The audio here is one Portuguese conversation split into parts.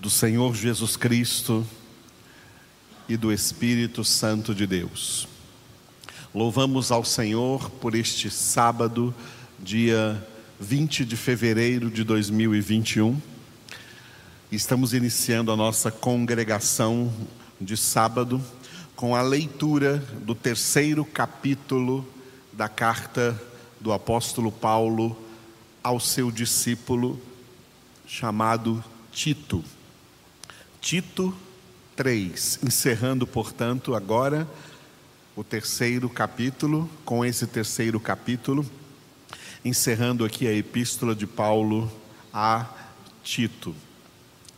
do Senhor Jesus Cristo e do Espírito Santo de Deus. Louvamos ao Senhor por este sábado, dia 20 de fevereiro de 2021. Estamos iniciando a nossa congregação de sábado com a leitura do terceiro capítulo da carta do apóstolo Paulo ao seu discípulo chamado Tito. Tito 3, encerrando, portanto, agora o terceiro capítulo, com esse terceiro capítulo, encerrando aqui a epístola de Paulo a Tito.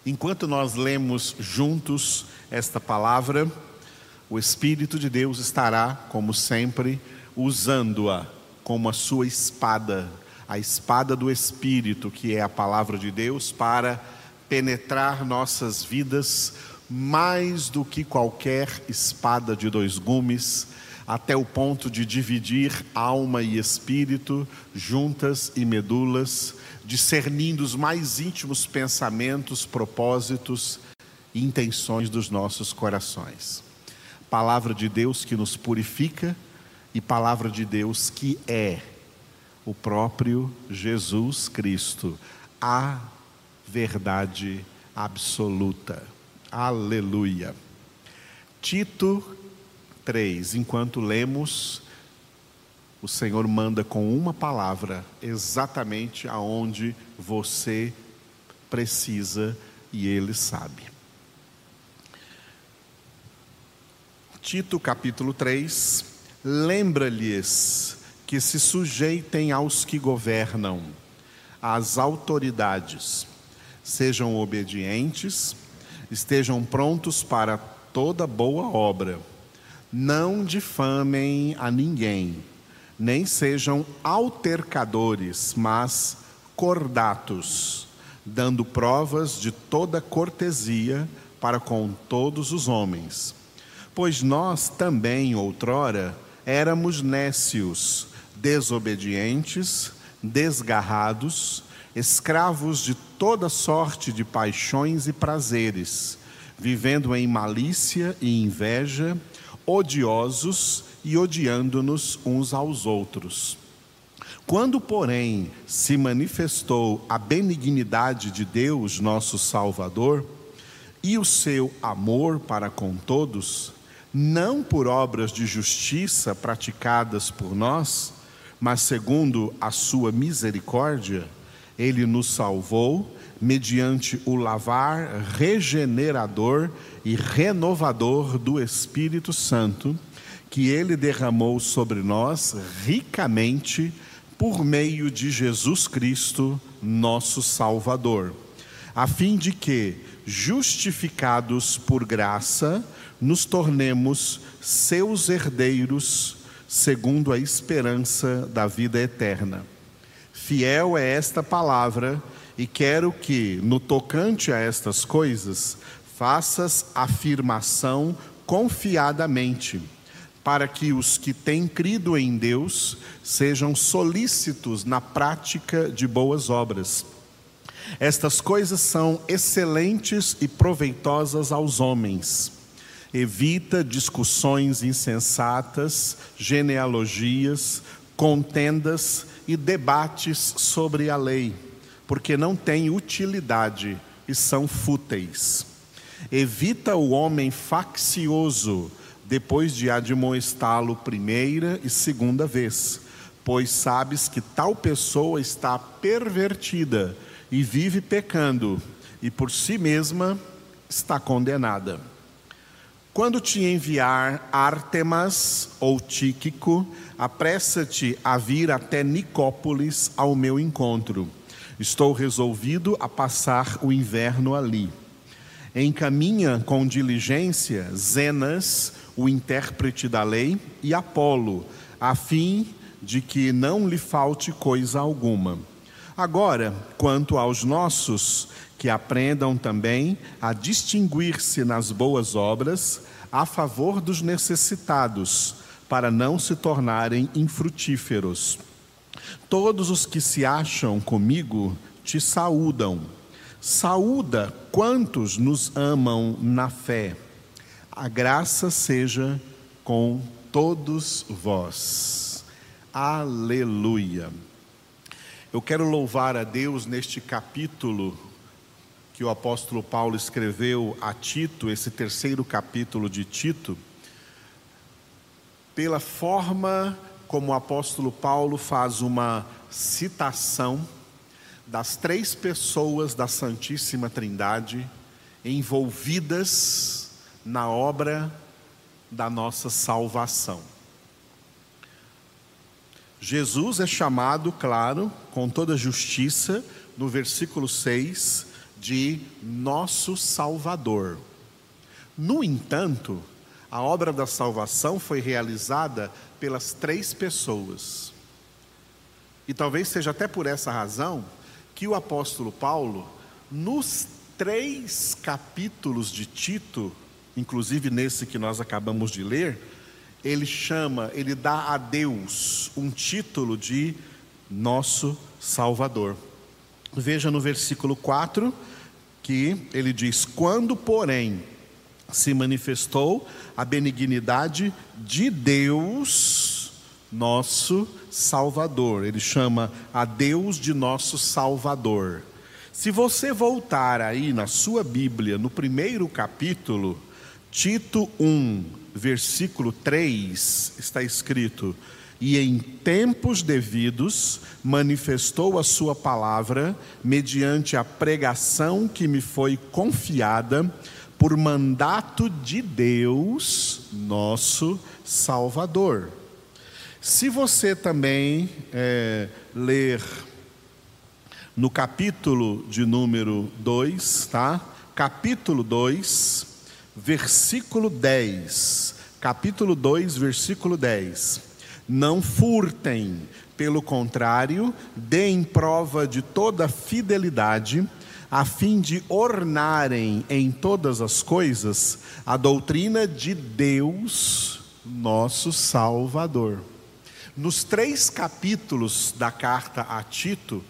Enquanto nós lemos juntos esta palavra, o Espírito de Deus estará, como sempre, usando-a como a sua espada, a espada do Espírito, que é a palavra de Deus, para penetrar nossas vidas mais do que qualquer espada de dois gumes, até o ponto de dividir alma e espírito, juntas e medulas, discernindo os mais íntimos pensamentos, propósitos e intenções dos nossos corações. Palavra de Deus que nos purifica e palavra de Deus que é o próprio Jesus Cristo, a verdade absoluta. Aleluia. Tito 3, enquanto lemos, o Senhor manda com uma palavra exatamente aonde você precisa e Ele sabe. Tito capítulo 3, lembra-lhes que se sujeitem aos que governam, às autoridades, sejam obedientes, estejam prontos para toda boa obra. Não difamem a ninguém, nem sejam altercadores, mas cordatos, dando provas de toda cortesia para com todos os homens. Pois nós também, outrora, éramos nécios, desobedientes, desgarrados, escravos de toda sorte de paixões e prazeres, vivendo em malícia e inveja, odiosos e odiando-nos uns aos outros. Quando, porém, se manifestou a benignidade de Deus, nosso Salvador, e o seu amor para com todos, não por obras de justiça praticadas por nós, mas segundo a sua misericórdia, ele nos salvou mediante o lavar regenerador e renovador do Espírito Santo, que ele derramou sobre nós ricamente por meio de Jesus Cristo, nosso Salvador, a fim de que, justificados por graça, nos tornemos seus herdeiros, segundo a esperança da vida eterna. Fiel é esta palavra, e quero que, no tocante a estas coisas, faças afirmação confiadamente, para que os que têm crido em Deus sejam solícitos na prática de boas obras. Estas coisas são excelentes e proveitosas aos homens. Evita discussões insensatas, genealogias, contendas e debates sobre a lei, porque não têm utilidade e são fúteis. Evita o homem faccioso, depois de admoestá-lo primeira e segunda vez, pois sabes que tal pessoa está pervertida e vive pecando, e por si mesma está condenada. Quando te enviar Artemas ou Tíquico, apressa-te a vir até Nicópolis ao meu encontro. Estou resolvido a passar o inverno ali. Encaminha com diligência Zenas, o intérprete da lei, e Apolo, a fim de que não lhe falte coisa alguma. Agora, quanto aos nossos, que aprendam também a distinguir-se nas boas obras a favor dos necessitados para não se tornarem infrutíferos. Todos os que se acham comigo te saúdam. Saúda quantos nos amam na fé, a graça seja com todos vós. Aleluia. Eu quero louvar a Deus neste capítulo que o apóstolo Paulo escreveu a Tito, esse terceiro capítulo de Tito, pela forma como o apóstolo Paulo faz uma citação das três pessoas da Santíssima Trindade envolvidas na obra da nossa salvação. Jesus é chamado, claro, com toda justiça, no versículo 6, de nosso Salvador. No entanto, a obra da salvação foi realizada pelas três pessoas. E talvez seja até por essa razão que o apóstolo Paulo, nos três capítulos de Tito, inclusive nesse que nós acabamos de ler, ele chama, ele dá a Deus um título de nosso Salvador. Veja no versículo 4 que ele diz: Quando, porém, se manifestou a benignidade de Deus, nosso Salvador. Ele chama a Deus de nosso Salvador. Se você voltar aí na sua Bíblia, no primeiro capítulo, Tito 1, versículo 3, está escrito: E em tempos devidos manifestou a Sua palavra, mediante a pregação que me foi confiada, por mandato de Deus, nosso Salvador. Se você também é, ler no capítulo de número 2, tá? Capítulo 2, versículo 10. Capítulo 2, versículo 10. Não furtem, pelo contrário, deem prova de toda fidelidade a fim de ornarem em todas as coisas a doutrina de Deus, nosso Salvador. Nos três capítulos da carta a Tito,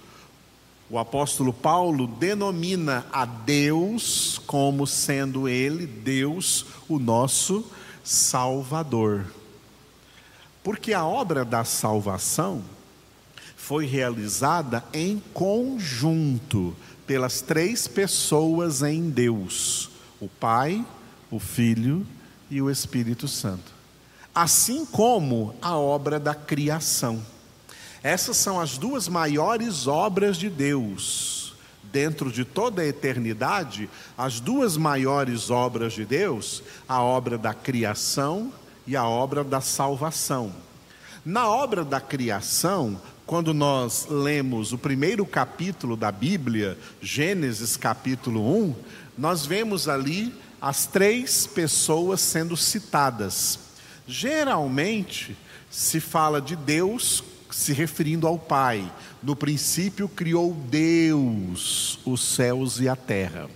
o apóstolo Paulo denomina a Deus como sendo Ele, Deus, o nosso Salvador. Porque a obra da salvação foi realizada em conjunto pelas três pessoas em Deus: o Pai, o Filho e o Espírito Santo. Assim como a obra da criação. Essas são as duas maiores obras de Deus. Dentro de toda a eternidade, as duas maiores obras de Deus, a obra da criação e a obra da salvação. Na obra da criação, quando nós lemos o primeiro capítulo da Bíblia, Gênesis capítulo 1, nós vemos ali as três pessoas sendo citadas. Geralmente se fala de Deus se referindo ao Pai. No princípio criou Deus os céus e a terra.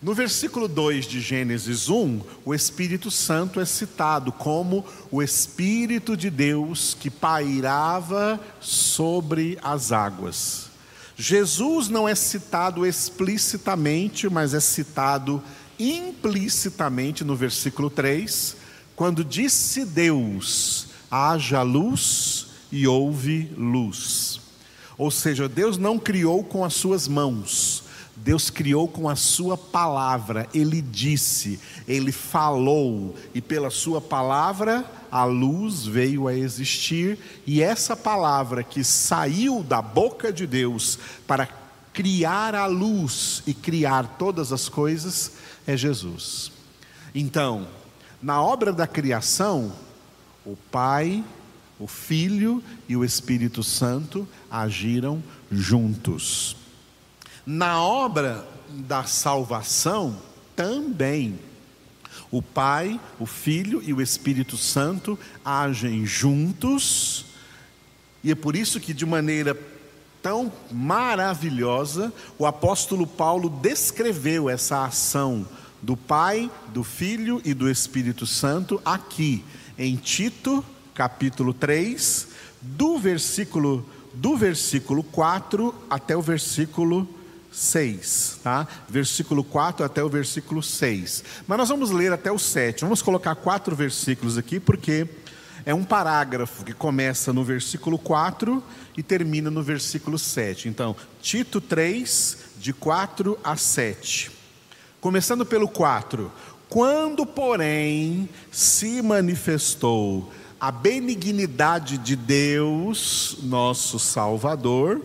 No versículo 2 de Gênesis 1, o Espírito Santo é citado como o Espírito de Deus que pairava sobre as águas. Jesus não é citado explicitamente, mas é citado implicitamente no versículo 3, quando disse Deus: haja luz e houve luz. Ou seja, Deus não criou com as suas mãos, Deus criou com a sua palavra, ele disse, ele falou, e pela sua palavra a luz veio a existir, e essa palavra que saiu da boca de Deus para criar a luz e criar todas as coisas é Jesus. Então, na obra da criação, o Pai, o Filho e o Espírito Santo agiram juntos. Na obra da salvação, também, o Pai, o Filho e o Espírito Santo agem juntos, e é por isso que, de maneira tão maravilhosa, o apóstolo Paulo descreveu essa ação do Pai, do Filho e do Espírito Santo aqui em Tito, capítulo 3, do versículo do versículo 4 até o versículo 6, tá? Versículo 4 até o versículo 6. Mas nós vamos ler até o 7. Vamos colocar quatro versículos aqui, porque é um parágrafo que começa no versículo 4 e termina no versículo 7. Então, Tito 3, de 4 a 7. Começando pelo 4. Quando, porém, se manifestou a benignidade de Deus, nosso Salvador,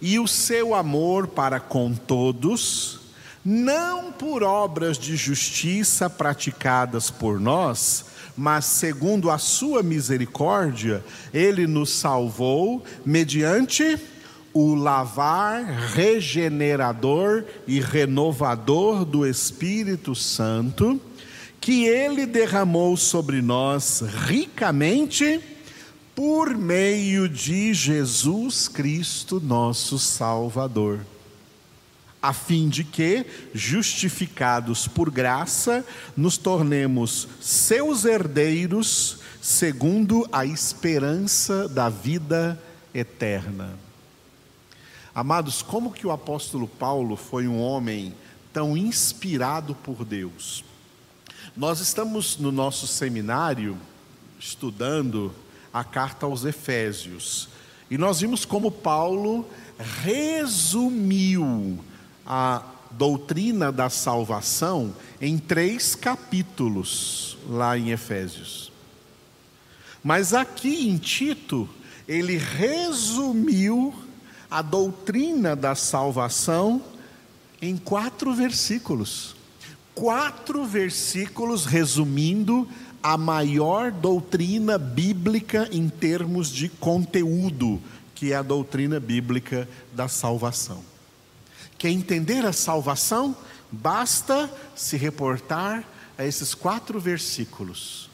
e o seu amor para com todos, não por obras de justiça praticadas por nós, mas segundo a sua misericórdia, ele nos salvou mediante o lavar regenerador e renovador do Espírito Santo, que ele derramou sobre nós ricamente por meio de Jesus Cristo, nosso Salvador, a fim de que, justificados por graça, nos tornemos seus herdeiros, segundo a esperança da vida eterna. Amados, como que o apóstolo Paulo foi um homem tão inspirado por Deus? Nós estamos no nosso seminário estudando a carta aos Efésios e nós vimos como Paulo resumiu a doutrina da salvação em três capítulos lá em Efésios. Mas aqui em Tito, ele resumiu a doutrina da salvação em quatro versículos. Quatro versículos resumindo a maior doutrina bíblica em termos de conteúdo, que é a doutrina bíblica da salvação. Quer entender a salvação? Basta se reportar a esses quatro versículos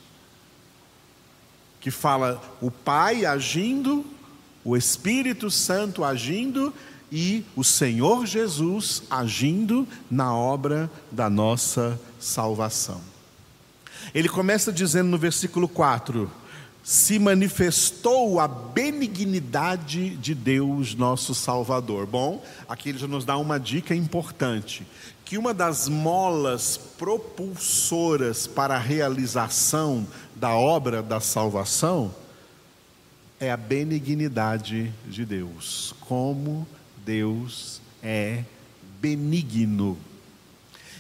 que fala o Pai agindo o Espírito Santo agindo e o Senhor Jesus agindo na obra da nossa salvação. Ele começa dizendo no versículo 4: se manifestou a benignidade de Deus, nosso Salvador. Bom, aqui ele já nos dá uma dica importante: que uma das molas propulsoras para a realização da obra da salvação é a benignidade de Deus. Como Deus é benigno.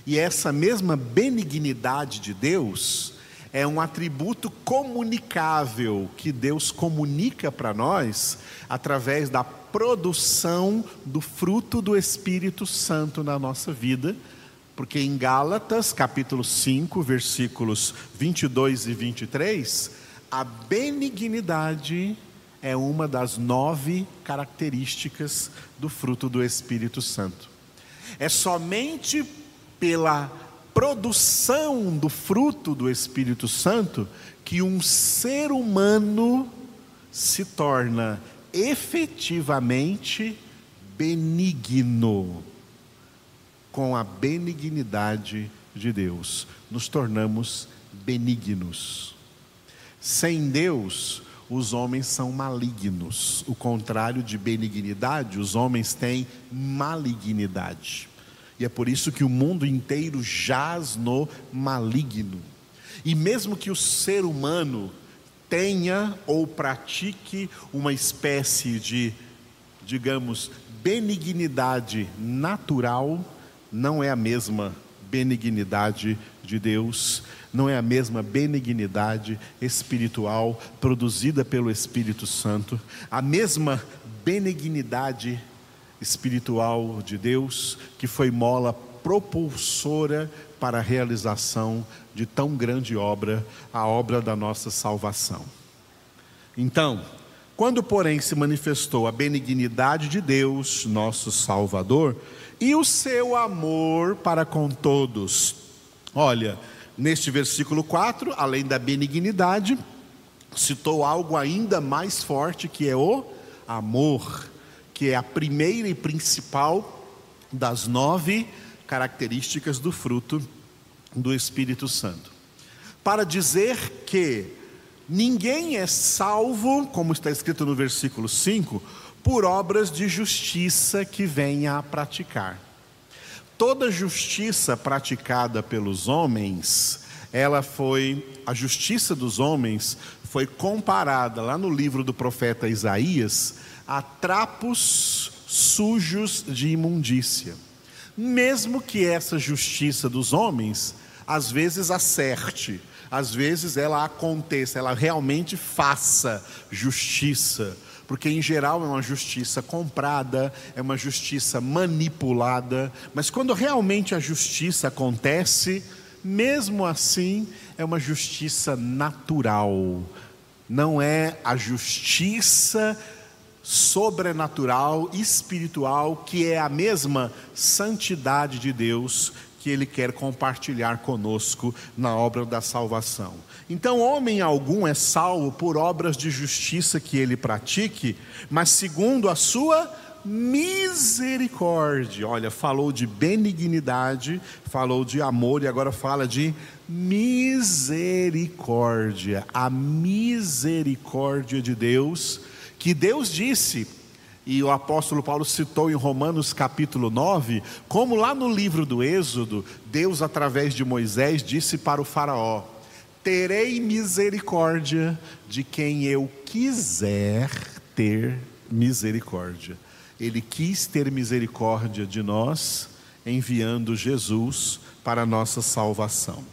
E essa mesma benignidade de Deus é um atributo comunicável que Deus comunica para nós através da produção do fruto do Espírito Santo na nossa vida. Porque em Gálatas, capítulo 5, versículos 22 e 23, a benignidade é uma das nove características do fruto do Espírito Santo. É somente pela produção do fruto do Espírito Santo que um ser humano se torna efetivamente benigno. Com a benignidade de Deus, nos tornamos benignos. Sem Deus, os homens são malignos. O contrário de benignidade, os homens têm malignidade. E é por isso que o mundo inteiro jaz no maligno. E mesmo que o ser humano tenha ou pratique uma espécie de, digamos, benignidade natural, não é a mesma benignidade de Deus, não é a mesma benignidade espiritual produzida pelo Espírito Santo, a mesma benignidade espiritual de Deus que foi mola propulsora para a realização de tão grande obra, a obra da nossa salvação. Então, quando, porém, se manifestou a benignidade de Deus, nosso Salvador, e o seu amor para com todos. Olha, neste versículo 4, além da benignidade, citou algo ainda mais forte que é o amor, que é a primeira e principal das nove características do fruto do Espírito Santo. Para dizer que ninguém é salvo, como está escrito no versículo 5, por obras de justiça que venha a praticar. Toda justiça praticada pelos homens, ela foi a justiça dos homens foi comparada lá no livro do profeta Isaías a trapos sujos de imundícia. Mesmo que essa justiça dos homens às vezes acerte, às vezes ela aconteça, ela realmente faça justiça, porque em geral é uma justiça comprada, é uma justiça manipulada, mas quando realmente a justiça acontece, mesmo assim, é uma justiça natural, não é a justiça sobrenatural, espiritual, que é a mesma santidade de Deus que Ele quer compartilhar conosco na obra da salvação. Então, homem algum é salvo por obras de justiça que ele pratique, mas segundo a sua misericórdia. Olha, falou de benignidade, falou de amor e agora fala de misericórdia. A misericórdia de Deus, que Deus disse e o apóstolo Paulo citou em Romanos capítulo 9, como lá no livro do Êxodo, Deus, através de Moisés, disse para o Faraó: Terei misericórdia de quem eu quiser ter misericórdia. Ele quis ter misericórdia de nós, enviando Jesus para a nossa salvação.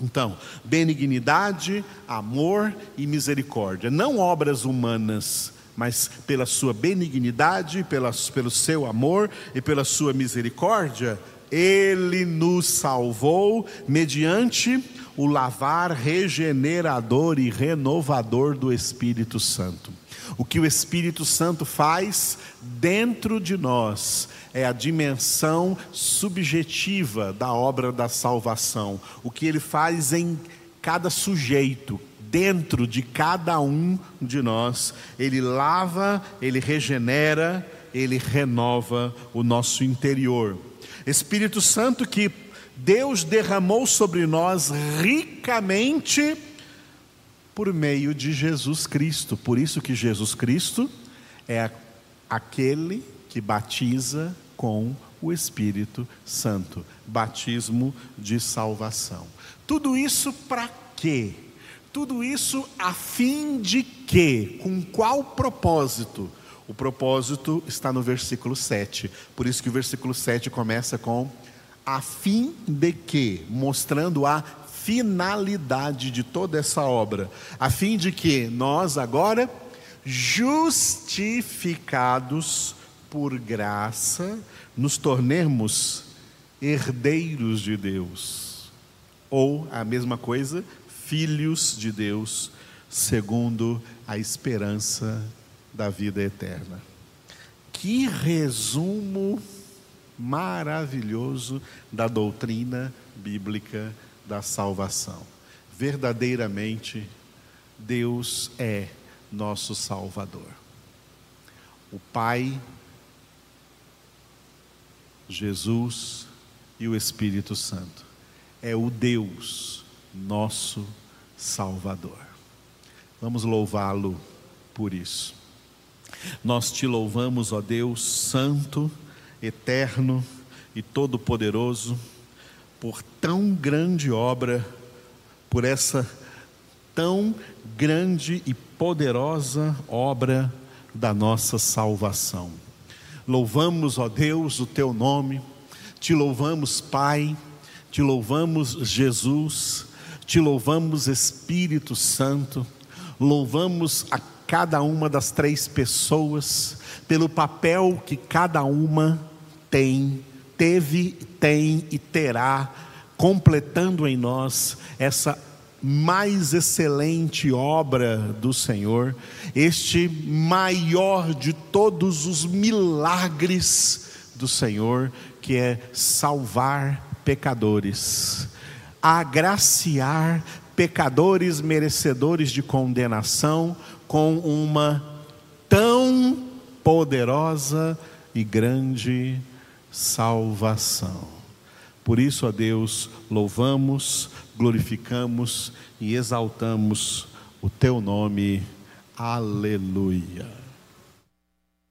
Então, benignidade, amor e misericórdia, não obras humanas mas pela sua benignidade, pela, pelo seu amor e pela sua misericórdia, ele nos salvou mediante o lavar regenerador e renovador do Espírito Santo. O que o Espírito Santo faz dentro de nós é a dimensão subjetiva da obra da salvação. O que ele faz em cada sujeito, dentro de cada um de nós, Ele lava, Ele regenera, Ele renova o nosso interior. Espírito Santo que Deus derramou sobre nós ricamente por meio de Jesus Cristo. Por isso que Jesus Cristo é aquele que batiza com o Espírito Santo, batismo de salvação. Tudo isso para quê? Tudo isso a fim de quê? Com qual propósito? O propósito está no versículo 7. Por isso que o versículo 7 começa com a fim de quê? Mostrando a finalidade de toda essa obra, a fim de que nós agora justificados por graça nos tornemos herdeiros de Deus. Ou a mesma coisa, filhos de Deus, segundo a esperança da vida eterna. Que resumo maravilhoso da doutrina bíblica da salvação. Verdadeiramente, Deus é nosso Salvador. O Pai, Jesus e o Espírito Santo. É o Deus nosso Salvador. Vamos louvá-lo por isso. Nós te louvamos, ó Deus, Santo, Eterno e Todo-Poderoso, por tão grande obra, por essa tão grande e poderosa obra da nossa salvação. Louvamos, ó Deus, o teu nome, te louvamos, Pai, te louvamos, Jesus, te louvamos, Espírito Santo, louvamos a cada uma das três pessoas pelo papel que cada uma tem, teve, tem e terá, completando em nós essa mais excelente obra do Senhor, este maior de todos os milagres do Senhor, que é salvar pecadores agraciar pecadores merecedores de condenação com uma tão poderosa e grande salvação. Por isso, a Deus, louvamos, glorificamos e exaltamos o teu nome. Aleluia.